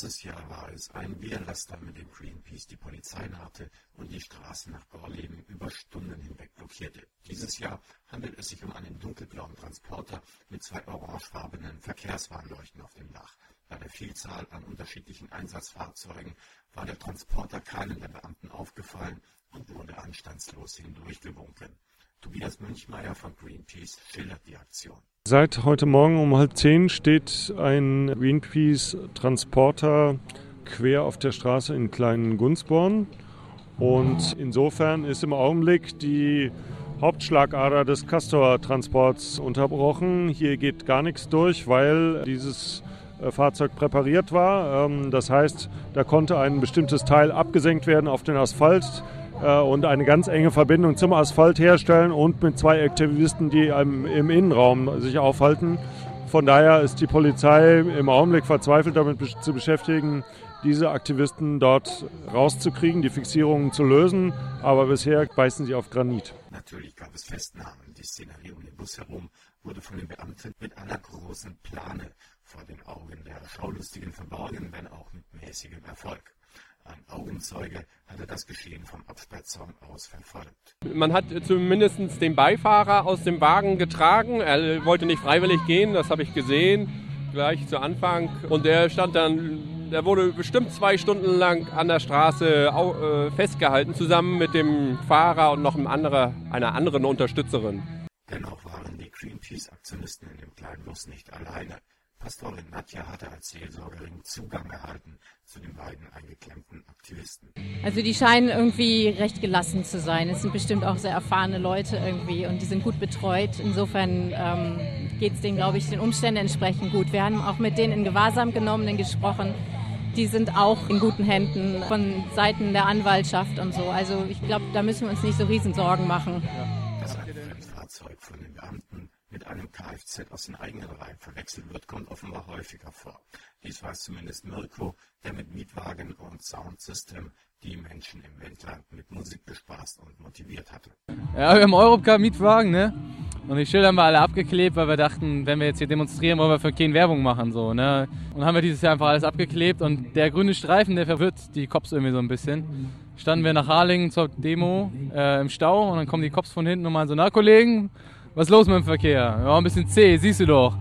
Letztes Jahr war es ein Wehrlaster, mit dem Greenpeace die Polizei nahte und die Straßen nach Gorleben über Stunden hinweg blockierte. Dieses Jahr handelt es sich um einen dunkelblauen Transporter mit zwei orangefarbenen Verkehrswarnleuchten auf dem Dach. Bei der Vielzahl an unterschiedlichen Einsatzfahrzeugen war der Transporter keinem der Beamten aufgefallen und wurde anstandslos hindurchgewunken. Tobias Münchmeier von Greenpeace schildert die Aktion. Seit heute Morgen um halb zehn steht ein Greenpeace-Transporter quer auf der Straße in Kleinen Gunzborn. Und insofern ist im Augenblick die Hauptschlagader des Castor-Transports unterbrochen. Hier geht gar nichts durch, weil dieses äh, Fahrzeug präpariert war. Ähm, das heißt, da konnte ein bestimmtes Teil abgesenkt werden auf den Asphalt und eine ganz enge Verbindung zum Asphalt herstellen und mit zwei Aktivisten, die im Innenraum sich aufhalten. Von daher ist die Polizei im Augenblick verzweifelt damit zu beschäftigen, diese Aktivisten dort rauszukriegen, die Fixierungen zu lösen. Aber bisher beißen sie auf Granit. Natürlich gab es Festnahmen. Die Szenerie um den Bus herum wurde von den Beamten mit einer großen Plane vor den Augen der Schaulustigen verborgen, wenn auch mit mäßigem Erfolg. Ein Augenzeuge hatte das Geschehen vom Absperrzaun aus verfolgt. Man hat zumindest den Beifahrer aus dem Wagen getragen. Er wollte nicht freiwillig gehen, das habe ich gesehen, gleich zu Anfang. Und er stand dann, er wurde bestimmt zwei Stunden lang an der Straße äh, festgehalten, zusammen mit dem Fahrer und noch andere, einer anderen Unterstützerin. Dennoch waren die Greenpeace-Aktionisten in dem kleinen Bus nicht alleine. Pastorin Nadja hatte als Seelsorgerin Zugang erhalten zu den beiden eingeklemmten Aktivisten. Also die scheinen irgendwie recht gelassen zu sein. Es sind bestimmt auch sehr erfahrene Leute irgendwie und die sind gut betreut. Insofern ähm, geht es denen, glaube ich, den Umständen entsprechend gut. Wir haben auch mit denen in Gewahrsam genommenen gesprochen. Die sind auch in guten Händen von Seiten der Anwaltschaft und so. Also ich glaube, da müssen wir uns nicht so riesen Sorgen machen. Ja. Das Fahrzeug von den Beamten mit einem Kfz aus den eigenen Reihen verwechselt wird, kommt offenbar häufiger vor. Dies weiß zumindest Mirko, der mit Mietwagen und Soundsystem die Menschen im Wendland mit Musik bespaßt und motiviert hatte. Ja, wir haben Europcar-Mietwagen, ne? Und die Schilder haben wir alle abgeklebt, weil wir dachten, wenn wir jetzt hier demonstrieren, wollen wir für keinen Werbung machen, so, ne? Und haben wir dieses Jahr einfach alles abgeklebt und der grüne Streifen, der verwirrt die Cops irgendwie so ein bisschen. Standen wir nach Harlingen zur Demo äh, im Stau und dann kommen die Cops von hinten und meinen so, na Kollegen, was ist los mit dem Verkehr? Ja, ein bisschen zäh, siehst du doch.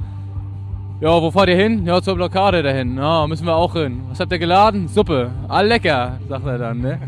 Ja, wo fahrt ihr hin? Ja, zur Blockade dahin. Ja, müssen wir auch hin. Was habt ihr geladen? Suppe. Ah, lecker, sagt er dann, ne?